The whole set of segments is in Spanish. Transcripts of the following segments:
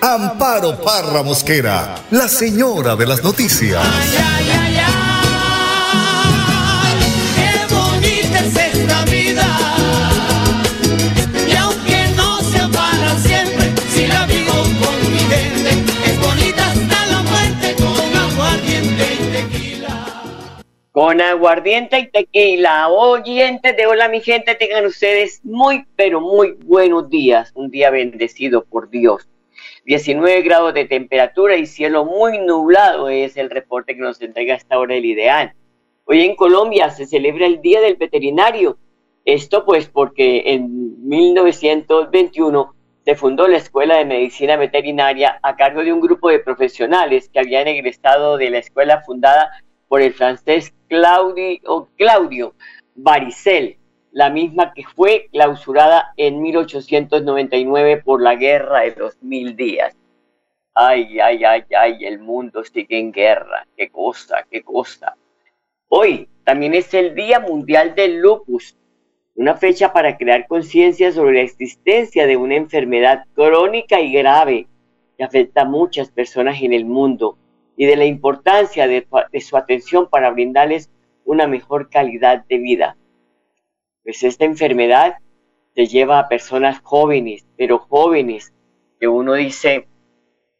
Amparo Parra Mosquera, la señora de las noticias. Ay, ay, ay, ay, qué bonita es esta vida. Y aunque no sea para siempre, si la vivo con mi gente, es bonita hasta la muerte con aguardiente y tequila. Con aguardiente y tequila. Oyentes de Hola mi gente, tengan ustedes muy, pero muy buenos días. Un día bendecido por Dios. 19 grados de temperatura y cielo muy nublado es el reporte que nos entrega a esta hora el ideal. Hoy en Colombia se celebra el Día del Veterinario. Esto pues porque en 1921 se fundó la Escuela de Medicina Veterinaria a cargo de un grupo de profesionales que habían egresado de la escuela fundada por el francés Claudio, Claudio Baricel, la misma que fue clausurada en 1899 por la guerra de los mil días. Ay, ay, ay, ay, el mundo sigue en guerra. Qué cosa, qué cosa. Hoy también es el Día Mundial del Lupus, una fecha para crear conciencia sobre la existencia de una enfermedad crónica y grave que afecta a muchas personas en el mundo y de la importancia de, de su atención para brindarles una mejor calidad de vida pues esta enfermedad se lleva a personas jóvenes, pero jóvenes, que uno dice,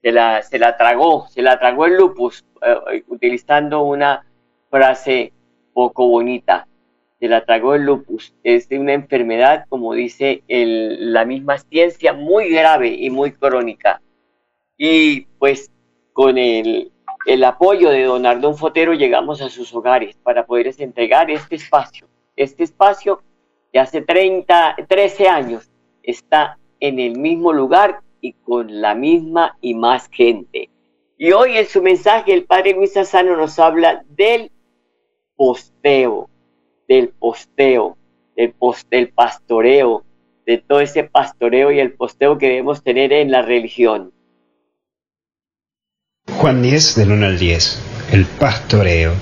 se la, se la tragó, se la tragó el lupus, eh, utilizando una frase poco bonita, se la tragó el lupus. Es una enfermedad, como dice el, la misma ciencia, muy grave y muy crónica. Y pues con el, el apoyo de don Ardón Fotero llegamos a sus hogares para poderles entregar este espacio, este espacio de hace 30, 13 años está en el mismo lugar y con la misma y más gente. Y hoy en su mensaje el Padre Luis Sassano nos habla del posteo, del posteo, del, post, del pastoreo, de todo ese pastoreo y el posteo que debemos tener en la religión. Juan 10 del 1 al 10. El pastoreo.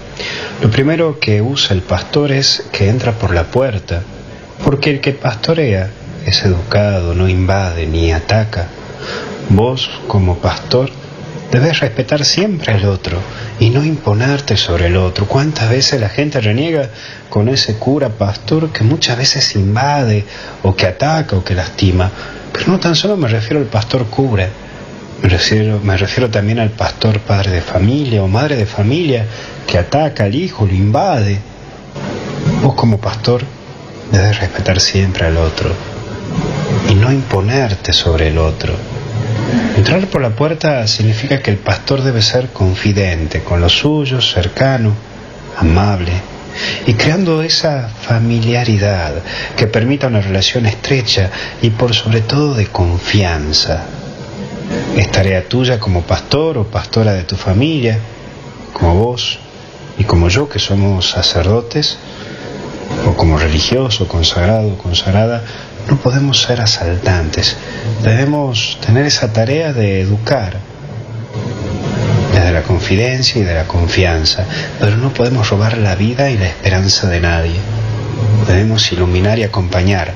Lo primero que usa el pastor es que entra por la puerta porque el que pastorea es educado, no invade ni ataca. Vos, como pastor, debes respetar siempre al otro y no imponerte sobre el otro. ¿Cuántas veces la gente reniega con ese cura pastor que muchas veces invade o que ataca o que lastima? Pero no tan solo me refiero al pastor cura, me refiero, me refiero también al pastor padre de familia o madre de familia que ataca al hijo, lo invade. Vos como pastor Debes respetar siempre al otro y no imponerte sobre el otro. Entrar por la puerta significa que el pastor debe ser confidente con los suyos, cercano, amable y creando esa familiaridad que permita una relación estrecha y por sobre todo de confianza. Es tarea tuya como pastor o pastora de tu familia, como vos y como yo que somos sacerdotes, o como religioso, consagrado, consagrada, no podemos ser asaltantes. Debemos tener esa tarea de educar desde la confidencia y de la confianza, pero no podemos robar la vida y la esperanza de nadie. Debemos iluminar y acompañar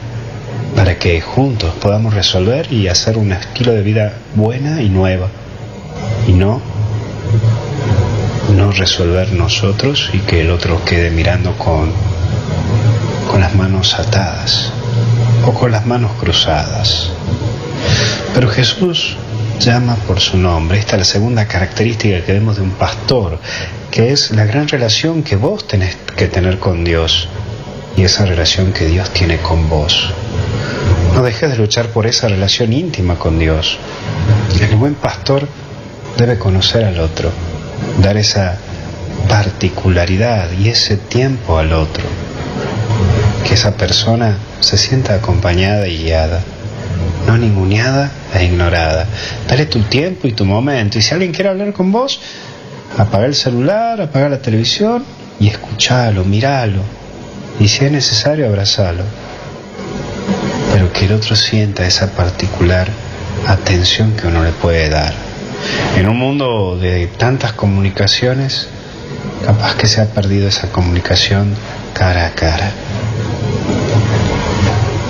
para que juntos podamos resolver y hacer un estilo de vida buena y nueva y no no resolver nosotros y que el otro quede mirando con manos atadas o con las manos cruzadas. Pero Jesús llama por su nombre. Esta es la segunda característica que vemos de un pastor, que es la gran relación que vos tenés que tener con Dios y esa relación que Dios tiene con vos. No dejes de luchar por esa relación íntima con Dios. El buen pastor debe conocer al otro, dar esa particularidad y ese tiempo al otro que esa persona se sienta acompañada y guiada. no ninguneada e ignorada. Dale tu tiempo y tu momento. Y si alguien quiere hablar con vos, apaga el celular, apaga la televisión y escuchalo, miralo. Y si es necesario, abrazalo. Pero que el otro sienta esa particular atención que uno le puede dar. En un mundo de tantas comunicaciones, capaz que se ha perdido esa comunicación cara a cara.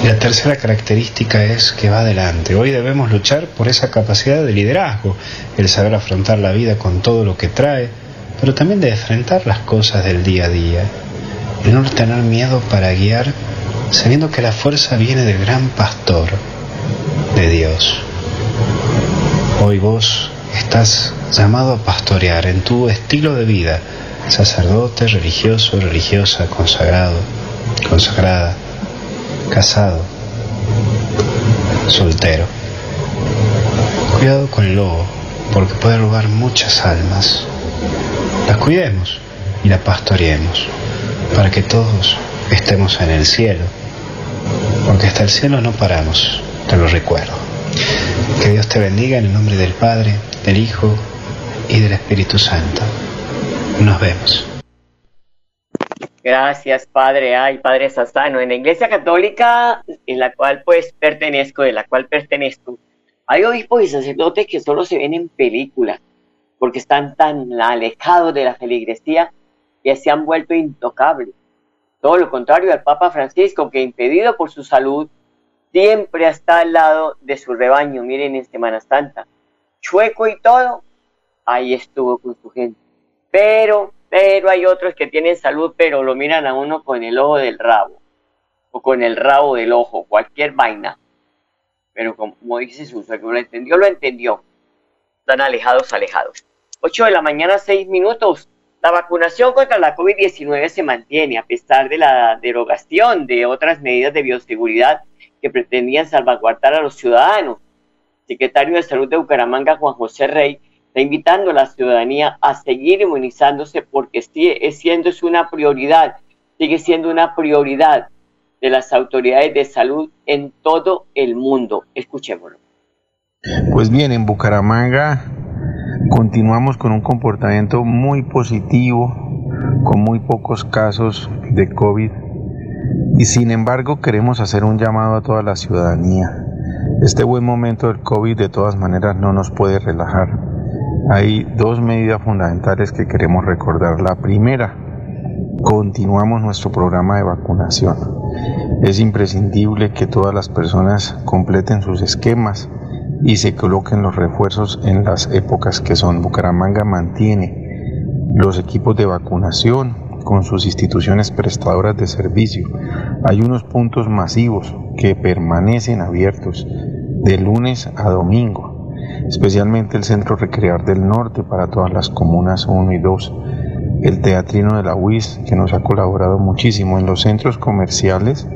La tercera característica es que va adelante. Hoy debemos luchar por esa capacidad de liderazgo, el saber afrontar la vida con todo lo que trae, pero también de enfrentar las cosas del día a día. El no tener miedo para guiar, sabiendo que la fuerza viene del gran pastor, de Dios. Hoy vos estás llamado a pastorear en tu estilo de vida, sacerdote, religioso, religiosa, consagrado, consagrada casado, soltero. Cuidado con el lobo, porque puede robar muchas almas. Las cuidemos y las pastoreemos, para que todos estemos en el cielo, porque hasta el cielo no paramos, te lo recuerdo. Que Dios te bendiga en el nombre del Padre, del Hijo y del Espíritu Santo. Nos vemos. Gracias, Padre. Ay, Padre Sassano. En la Iglesia Católica, en la cual pues pertenezco, de la cual pertenezco, hay obispos y sacerdotes que solo se ven en películas, porque están tan alejados de la feligresía que se han vuelto intocables. Todo lo contrario al Papa Francisco, que impedido por su salud, siempre está al lado de su rebaño. Miren en Semana Santa, chueco y todo, ahí estuvo con su gente. Pero pero hay otros que tienen salud, pero lo miran a uno con el ojo del rabo, o con el rabo del ojo, cualquier vaina. Pero como, dice su suegro, lo entendió, lo entendió. Están alejados, alejados. 8 de la mañana, 6 minutos. La vacunación contra la COVID-19 se mantiene a pesar de la derogación de otras medidas de bioseguridad que pretendían salvaguardar a los ciudadanos. secretario de Salud de Bucaramanga, Juan José Rey, está invitando a la ciudadanía a seguir inmunizándose porque sigue siendo una prioridad, sigue siendo una prioridad de las autoridades de salud en todo el mundo. Escuchémoslo. Pues bien, en Bucaramanga continuamos con un comportamiento muy positivo, con muy pocos casos de COVID y sin embargo queremos hacer un llamado a toda la ciudadanía. Este buen momento del COVID de todas maneras no nos puede relajar hay dos medidas fundamentales que queremos recordar. La primera, continuamos nuestro programa de vacunación. Es imprescindible que todas las personas completen sus esquemas y se coloquen los refuerzos en las épocas que son. Bucaramanga mantiene los equipos de vacunación con sus instituciones prestadoras de servicio. Hay unos puntos masivos que permanecen abiertos de lunes a domingo especialmente el Centro Recrear del Norte para todas las comunas 1 y 2, el Teatrino de la UIS, que nos ha colaborado muchísimo en los centros comerciales.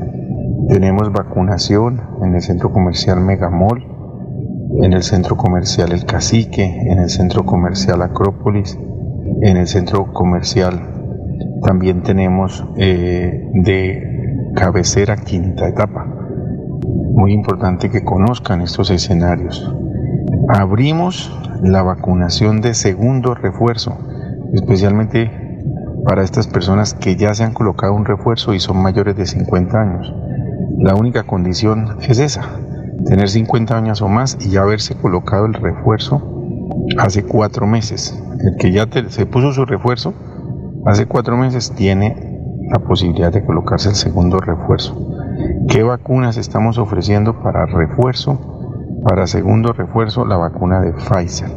Tenemos vacunación en el centro comercial Megamol, en el centro comercial El Cacique, en el centro comercial Acrópolis, en el centro comercial también tenemos eh, de cabecera quinta etapa. Muy importante que conozcan estos escenarios. Abrimos la vacunación de segundo refuerzo, especialmente para estas personas que ya se han colocado un refuerzo y son mayores de 50 años. La única condición es esa, tener 50 años o más y ya haberse colocado el refuerzo hace cuatro meses. El que ya se puso su refuerzo hace cuatro meses tiene la posibilidad de colocarse el segundo refuerzo. ¿Qué vacunas estamos ofreciendo para refuerzo? Para segundo refuerzo, la vacuna de Pfizer.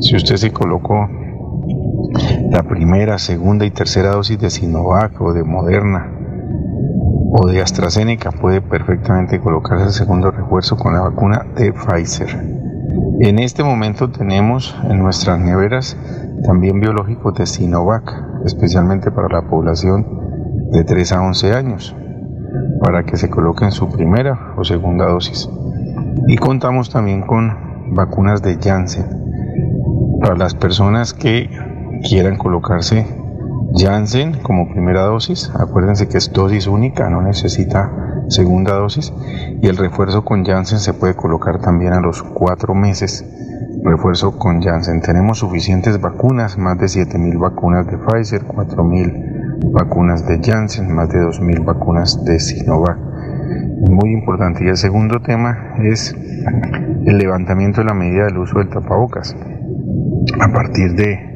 Si usted se colocó la primera, segunda y tercera dosis de Sinovac o de Moderna o de AstraZeneca, puede perfectamente colocarse el segundo refuerzo con la vacuna de Pfizer. En este momento tenemos en nuestras neveras también biológicos de Sinovac, especialmente para la población de 3 a 11 años, para que se coloquen su primera o segunda dosis. Y contamos también con vacunas de Janssen. Para las personas que quieran colocarse Janssen como primera dosis, acuérdense que es dosis única, no necesita segunda dosis y el refuerzo con Janssen se puede colocar también a los cuatro meses. Refuerzo con Janssen. Tenemos suficientes vacunas, más de 7.000 vacunas de Pfizer, 4.000 vacunas de Janssen, más de 2.000 vacunas de Sinovac. Muy importante. Y el segundo tema es el levantamiento de la medida del uso del tapabocas. A partir de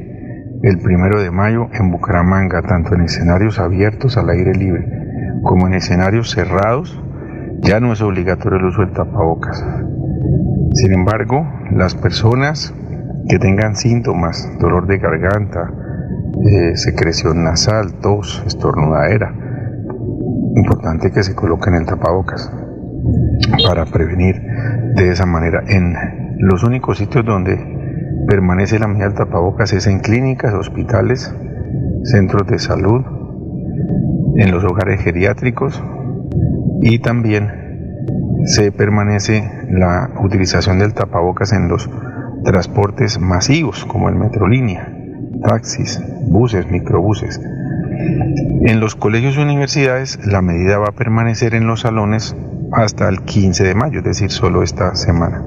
el primero de mayo en Bucaramanga, tanto en escenarios abiertos al aire libre como en escenarios cerrados, ya no es obligatorio el uso del tapabocas. Sin embargo, las personas que tengan síntomas, dolor de garganta, eh, secreción nasal, tos, estornudadera, importante que se coloquen el tapabocas para prevenir de esa manera. En los únicos sitios donde permanece la medida del tapabocas es en clínicas, hospitales, centros de salud, en los hogares geriátricos y también se permanece la utilización del tapabocas en los transportes masivos como el Metrolínea, taxis, buses, microbuses. En los colegios y universidades la medida va a permanecer en los salones hasta el 15 de mayo, es decir, solo esta semana.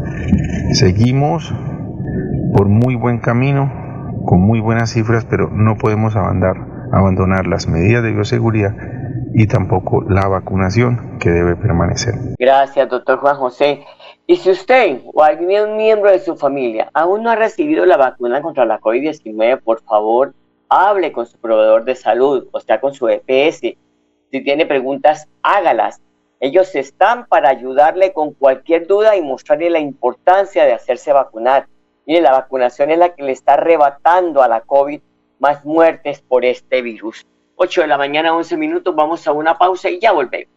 Seguimos por muy buen camino, con muy buenas cifras, pero no podemos abandonar, las medidas de bioseguridad y tampoco la vacunación que debe permanecer. Gracias, doctor Juan José. Y si usted o algún miembro de su familia aún no ha recibido la vacuna contra la COVID-19, por favor, hable con su proveedor de salud, o sea, con su EPS. Si tiene preguntas, hágalas. Ellos están para ayudarle con cualquier duda y mostrarle la importancia de hacerse vacunar. Mire, la vacunación es la que le está arrebatando a la COVID más muertes por este virus. 8 de la mañana, 11 minutos, vamos a una pausa y ya volvemos.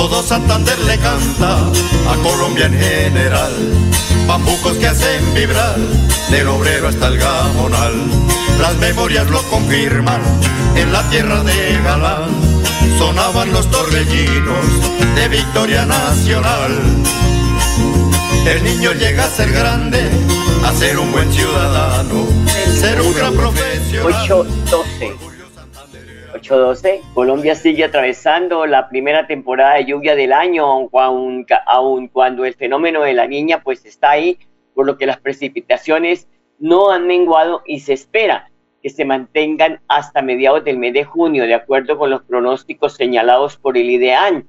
Todo Santander le canta a Colombia en general. Bambucos que hacen vibrar del obrero hasta el gamonal. Las memorias lo confirman en la tierra de Galán. Sonaban los torbellinos de Victoria Nacional. El niño llega a ser grande, a ser un buen ciudadano, ser un gran profesional. 812. 812. Colombia sigue atravesando la primera temporada de lluvia del año, aun cuando el fenómeno de la niña pues está ahí, por lo que las precipitaciones no han menguado y se espera que se mantengan hasta mediados del mes de junio, de acuerdo con los pronósticos señalados por el IDEAN.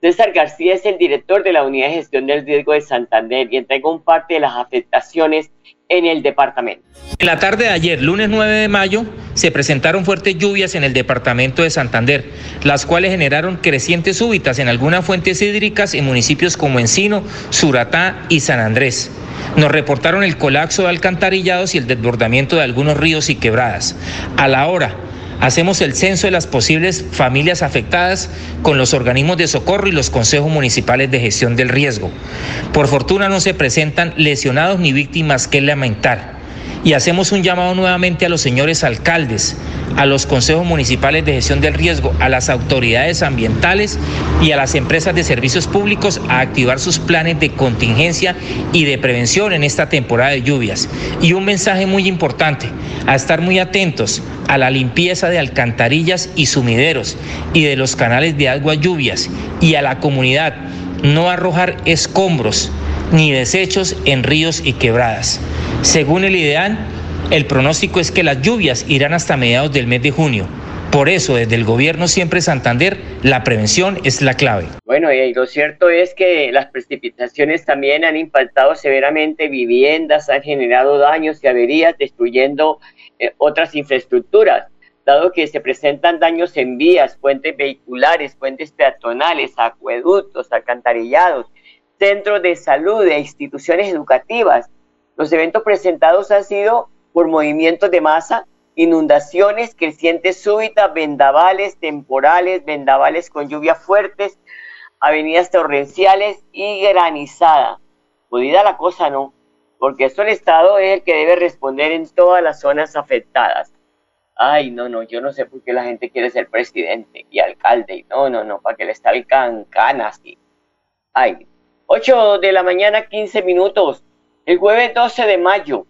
César García es el director de la Unidad de Gestión del Riesgo de Santander y entregó un parte de las afectaciones en el departamento. En la tarde de ayer, lunes 9 de mayo, se presentaron fuertes lluvias en el departamento de Santander, las cuales generaron crecientes súbitas en algunas fuentes hídricas en municipios como Encino, Suratá y San Andrés. Nos reportaron el colapso de alcantarillados y el desbordamiento de algunos ríos y quebradas. A la hora, hacemos el censo de las posibles familias afectadas con los organismos de socorro y los consejos municipales de gestión del riesgo. Por fortuna no se presentan lesionados ni víctimas que lamentar. Y hacemos un llamado nuevamente a los señores alcaldes, a los consejos municipales de gestión del riesgo, a las autoridades ambientales y a las empresas de servicios públicos a activar sus planes de contingencia y de prevención en esta temporada de lluvias. Y un mensaje muy importante, a estar muy atentos a la limpieza de alcantarillas y sumideros y de los canales de agua lluvias y a la comunidad no arrojar escombros ni desechos en ríos y quebradas. Según el IDEAN, el pronóstico es que las lluvias irán hasta mediados del mes de junio. Por eso, desde el gobierno siempre Santander, la prevención es la clave. Bueno, y lo cierto es que las precipitaciones también han impactado severamente viviendas, han generado daños y averías, destruyendo eh, otras infraestructuras, dado que se presentan daños en vías, puentes vehiculares, puentes peatonales, acueductos, alcantarillados, centros de salud e instituciones educativas. Los eventos presentados han sido por movimientos de masa, inundaciones, crecientes súbitas, vendavales temporales, vendavales con lluvias fuertes, avenidas torrenciales y granizada. Podida la cosa, ¿no? Porque esto el Estado es el que debe responder en todas las zonas afectadas. Ay, no, no, yo no sé por qué la gente quiere ser presidente y alcalde. No, no, no, para que le está el can, así. Ay, 8 de la mañana, 15 minutos. El jueves 12 de mayo,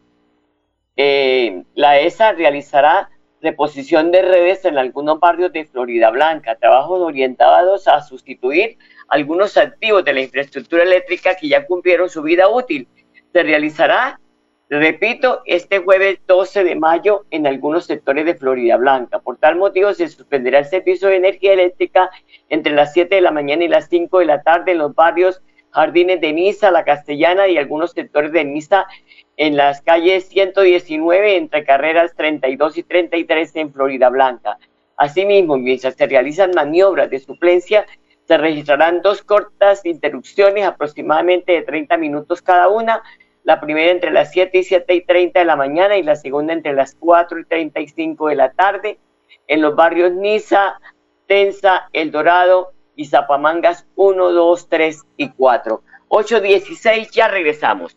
eh, la ESA realizará reposición de redes en algunos barrios de Florida Blanca, trabajos orientados a sustituir algunos activos de la infraestructura eléctrica que ya cumplieron su vida útil. Se realizará, repito, este jueves 12 de mayo en algunos sectores de Florida Blanca. Por tal motivo se suspenderá el servicio de energía eléctrica entre las 7 de la mañana y las 5 de la tarde en los barrios Jardines de Niza, La Castellana y algunos sectores de Niza en las calles 119 entre carreras 32 y 33 en Florida Blanca. Asimismo, mientras se realizan maniobras de suplencia, se registrarán dos cortas interrupciones aproximadamente de 30 minutos cada una, la primera entre las 7 y 7 y 30 de la mañana y la segunda entre las 4 y 35 de la tarde en los barrios Niza, Tensa, El Dorado y Zapamangas 1, 2, 3 y 4. 8.16, ya regresamos.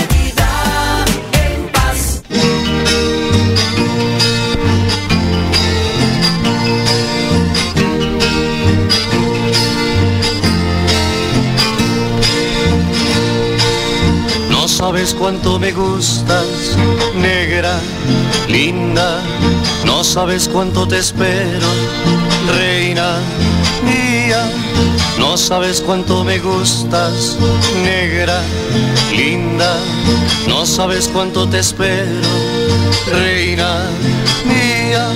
sabes cuánto me gustas, negra, linda. No sabes cuánto te espero, reina mía. No sabes cuánto me gustas, negra, linda. No sabes cuánto te espero, reina mía.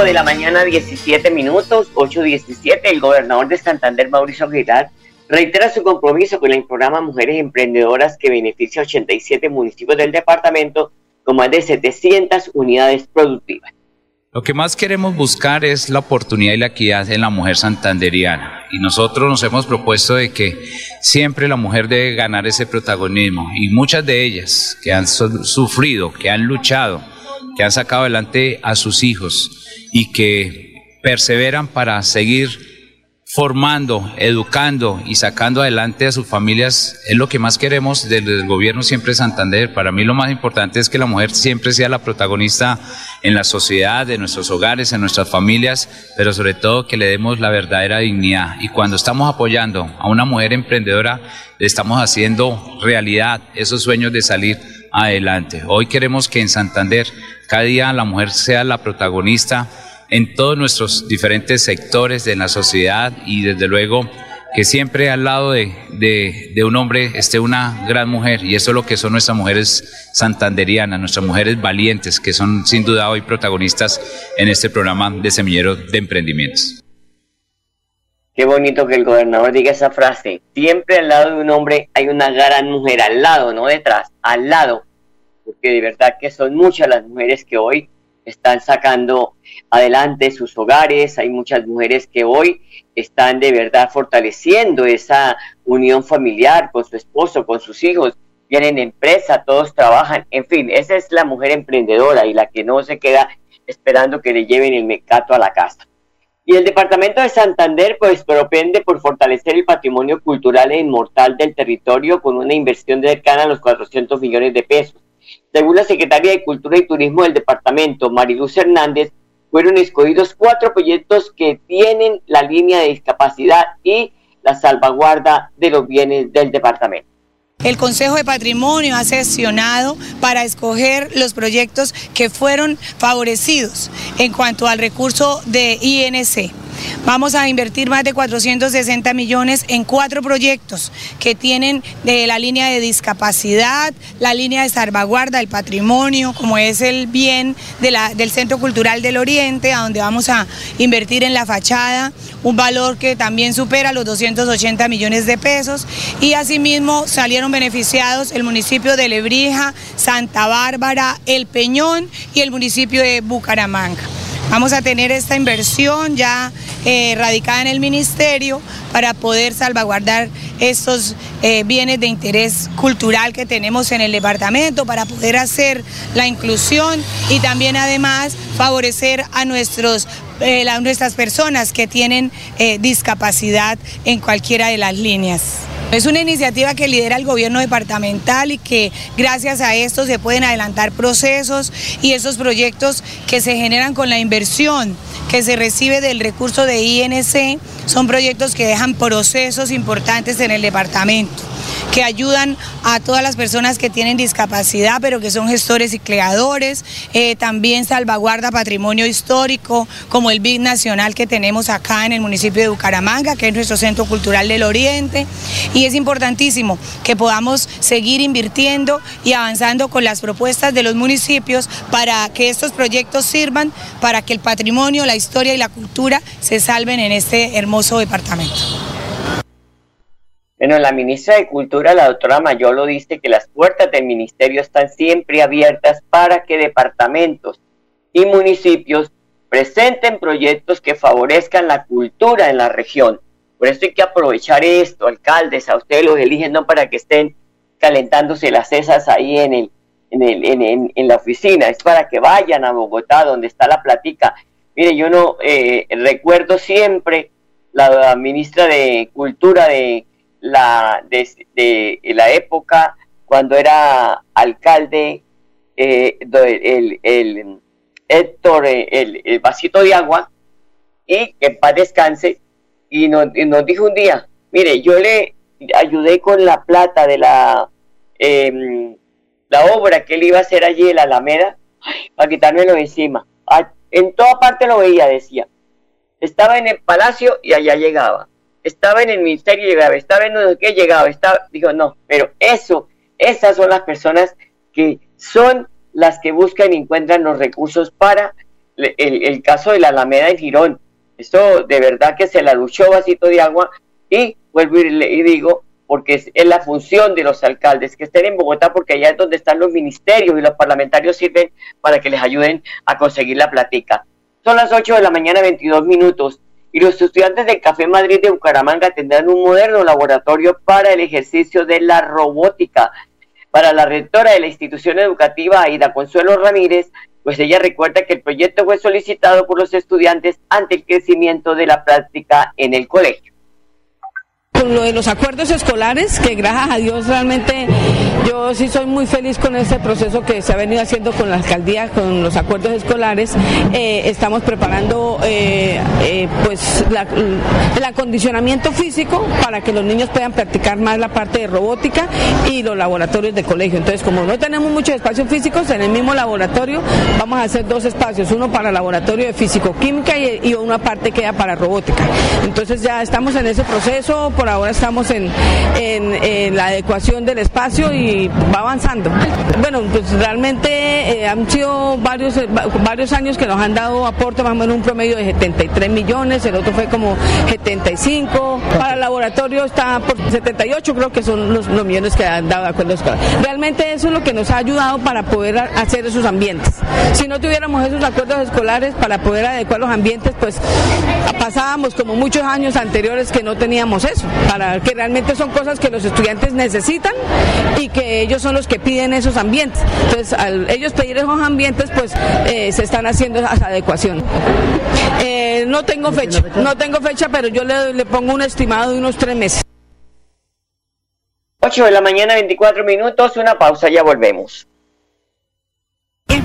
8 de la mañana, 17 minutos, 8.17. El gobernador de Santander, Mauricio Aguilar, reitera su compromiso con el programa Mujeres Emprendedoras que beneficia a 87 municipios del departamento con más de 700 unidades productivas. Lo que más queremos buscar es la oportunidad y la equidad en la mujer santanderiana. Y nosotros nos hemos propuesto de que siempre la mujer debe ganar ese protagonismo. Y muchas de ellas que han su- sufrido, que han luchado, que han sacado adelante a sus hijos y que perseveran para seguir formando, educando y sacando adelante a sus familias es lo que más queremos desde el gobierno siempre de Santander. Para mí lo más importante es que la mujer siempre sea la protagonista en la sociedad, en nuestros hogares, en nuestras familias, pero sobre todo que le demos la verdadera dignidad. Y cuando estamos apoyando a una mujer emprendedora, le estamos haciendo realidad esos sueños de salir adelante. Hoy queremos que en Santander cada día la mujer sea la protagonista en todos nuestros diferentes sectores de la sociedad y desde luego que siempre al lado de, de- un hombre esté una gran mujer y eso es lo que son nuestras mujeres santanderianas, nuestras mujeres valientes que son sin duda hoy protagonistas en este programa de semillero de emprendimientos. Qué bonito que el gobernador diga esa frase. Siempre al lado de un hombre hay una gran mujer, al lado, no detrás, al lado. Porque de verdad que son muchas las mujeres que hoy están sacando adelante sus hogares. Hay muchas mujeres que hoy están de verdad fortaleciendo esa unión familiar con su esposo, con sus hijos. Tienen empresa, todos trabajan. En fin, esa es la mujer emprendedora y la que no se queda esperando que le lleven el mecato a la casa. Y el departamento de Santander pues propende por fortalecer el patrimonio cultural e inmortal del territorio con una inversión cercana a los 400 millones de pesos. Según la secretaria de Cultura y Turismo del departamento, Mariluz Hernández, fueron escogidos cuatro proyectos que tienen la línea de discapacidad y la salvaguarda de los bienes del departamento. El Consejo de Patrimonio ha sesionado para escoger los proyectos que fueron favorecidos en cuanto al recurso de INC. Vamos a invertir más de 460 millones en cuatro proyectos que tienen de la línea de discapacidad, la línea de salvaguarda del patrimonio, como es el bien del Centro Cultural del Oriente, a donde vamos a invertir en la fachada un valor que también supera los 280 millones de pesos y asimismo salieron beneficiados el municipio de Lebrija, Santa Bárbara, El Peñón y el municipio de Bucaramanga. Vamos a tener esta inversión ya eh, radicada en el ministerio para poder salvaguardar estos eh, bienes de interés cultural que tenemos en el departamento, para poder hacer la inclusión y también además favorecer a nuestros eh, nuestras personas que tienen discapacidad en cualquiera de las líneas. Es una iniciativa que lidera el gobierno departamental y que gracias a esto se pueden adelantar procesos y esos proyectos que se generan con la inversión que se recibe del recurso de INC son proyectos que dejan procesos importantes en el departamento que ayudan a todas las personas que tienen discapacidad, pero que son gestores y creadores. Eh, también salvaguarda patrimonio histórico, como el BIC Nacional que tenemos acá en el municipio de Bucaramanga, que es nuestro Centro Cultural del Oriente. Es importantísimo que podamos seguir invirtiendo y avanzando con las propuestas de los municipios para que estos proyectos sirvan para que el patrimonio, la historia y la cultura se salven en este hermoso departamento. Bueno, la ministra de Cultura, la doctora Mayolo, dice que las puertas del ministerio están siempre abiertas para que departamentos y municipios presenten proyectos que favorezcan la cultura en la región. Por eso hay que aprovechar esto, alcaldes, a ustedes los eligen no para que estén calentándose las cesas ahí en, el, en, el, en, en- la oficina, es para que vayan a Bogotá, donde está la platica. Mire, yo no eh, recuerdo siempre la ministra de Cultura de la, de, la época cuando era alcalde eh, el, el Héctor, eh, el, el vasito de agua, y que en paz descanse, y nos, dijo un día, mire, yo le ayudé con la plata de la, em, la obra que él iba a hacer allí en la Alameda, para quitármelo encima. En toda parte lo veía, decía. Estaba en el palacio y allá llegaba. Estaba en el ministerio y llegaba. Estaba en sé qué llegaba. Estaba, digo, no, pero eso, esas son las personas que son las que buscan y encuentran los recursos para el, el caso de la Alameda en Girón. Esto de verdad que se la luchó vasito de agua y vuelvo y, digo, porque es, es la función de los alcaldes que estén en Bogotá, porque allá es donde están los ministerios y los parlamentarios sirven para que les ayuden a conseguir la platica. Son las 8 de la mañana, 22 minutos, y los estudiantes del Café Madrid de Bucaramanga tendrán un moderno laboratorio para el ejercicio de la robótica. Para la rectora de la institución educativa, Aida Consuelo Ramírez, pues ella recuerda que el proyecto fue solicitado por los estudiantes ante el crecimiento de la práctica en el colegio. Con lo de los acuerdos escolares, que gracias a Dios realmente yo sí soy muy feliz con ese proceso que se ha venido haciendo con la alcaldía, con los acuerdos escolares. Eh, estamos preparando eh, eh, pues el acondicionamiento físico para que los niños puedan practicar más la parte de robótica y los laboratorios de colegio. Entonces, como no tenemos muchos espacios físicos, en el mismo laboratorio vamos a hacer dos espacios, uno para laboratorio de físico-química y, y una parte queda para robótica. Entonces ya estamos en ese proceso, por ahora estamos en, en- la adecuación del espacio y va avanzando. Bueno, pues realmente eh, han sido varios, eh, va- varios años que nos han dado aporte más o menos un promedio de 73 millones, el otro fue como 75, para el laboratorio está por 78 creo que son los, millones que han dado de acuerdo escolar. Realmente eso es lo que nos ha ayudado para poder hacer esos ambientes. Si no tuviéramos esos acuerdos escolares para poder adecuar los ambientes, pues pasábamos como muchos años anteriores que no teníamos eso, para que realmente son cosas que los estudiantes necesitan y que ellos son los que piden esos ambientes. Entonces, al ellos pedir esos ambientes, pues eh, se están haciendo esas adecuaciones. Eh, no tengo fecha, no tengo fecha, pero yo le, le pongo un estimado de unos tres meses. 8 de la mañana, 24 minutos, una pausa, ya volvemos.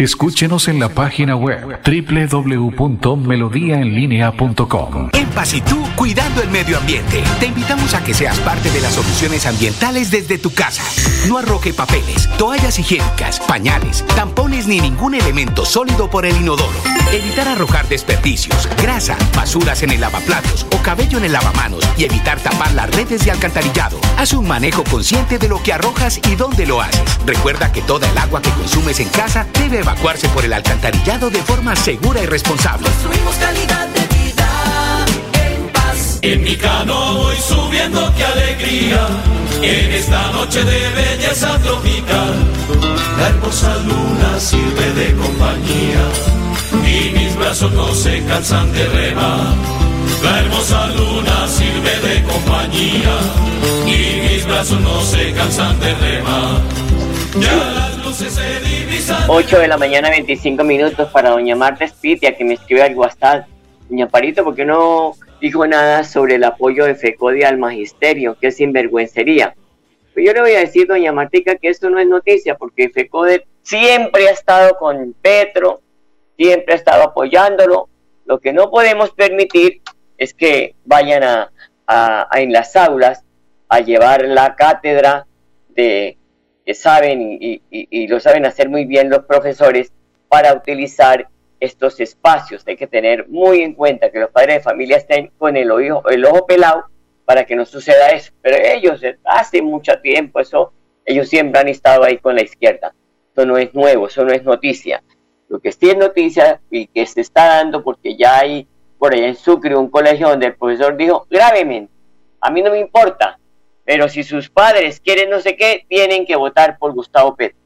Escúchenos en la página web www.melodiaenlinea.com. En Pasitú, cuidando el medio ambiente, te invitamos a que seas parte de las soluciones ambientales desde tu casa. No arroje papeles, toallas higiénicas, pañales, tampones ni ningún elemento sólido por el inodoro. Evitar arrojar desperdicios, grasa, basuras en el lavaplatos o cabello en el lavamanos y evitar tapar las redes de alcantarillado. Haz un manejo consciente de lo que arrojas y dónde lo haces. Recuerda que toda el agua que consumes en casa debe evacuarse por el alcantarillado de forma segura y responsable. Construimos calidad de vida en paz. En mi cano voy subiendo, qué alegría. En esta noche de belleza tropical, la hermosa luna sirve de compañía. Y mis brazos no se cansan de remar. La hermosa luna sirve de compañía. Y mis brazos no se cansan de remar. Ya las. 8 de la mañana, 25 minutos para doña Marta Spitia, que me escribe al WhatsApp. Doña Parito, ¿por qué no dijo nada sobre el apoyo de FECODI al magisterio? Qué sinvergüencería. Pues yo le voy a decir, doña Martica, que esto no es noticia, porque FECODE siempre ha estado con Petro, siempre ha estado apoyándolo. Lo que no podemos permitir es que vayan a- a en las aulas a llevar la cátedra de que saben y, lo saben hacer muy bien los profesores para utilizar estos espacios. Hay que tener muy en cuenta que los padres de familia estén con el ojo, el pelado para que no suceda eso. Pero ellos eh, hace mucho tiempo eso, ellos siempre han estado ahí con la izquierda. Eso no es nuevo, eso no es noticia. Lo que sí es noticia y que se está dando porque ya hay por allá en Sucre un colegio donde el profesor dijo gravemente, a mí no me importa, pero si sus padres quieren no sé qué, tienen que votar por Gustavo Petro.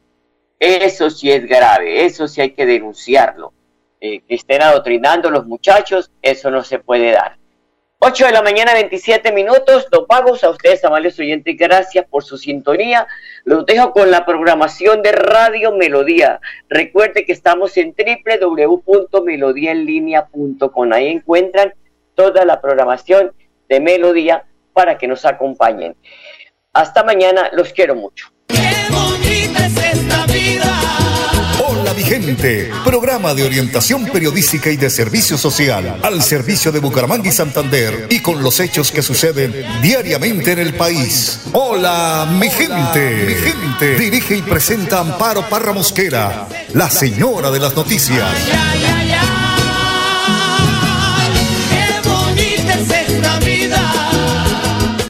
Eso sí es grave, eso sí hay que denunciarlo. Eh, que estén adoctrinando los muchachos, eso no se puede dar. 8 de la mañana, 27 minutos. Los pagos a ustedes, amables oyentes, gracias por su sintonía. Los dejo con la programación de Radio Melodía. Recuerde que estamos en www.melodiaenlinea.com. Ahí encuentran toda la programación de Melodía para que nos acompañen. Hasta mañana, los quiero mucho. Qué bonita es esta vida. Hola mi gente, programa de orientación periodística y de servicio social al servicio de Bucaramanga y Santander y con los hechos que suceden diariamente en el país. Hola mi gente, mi gente, dirige y presenta Amparo Parra Mosquera, la señora de las noticias. Qué bonita es esta vida.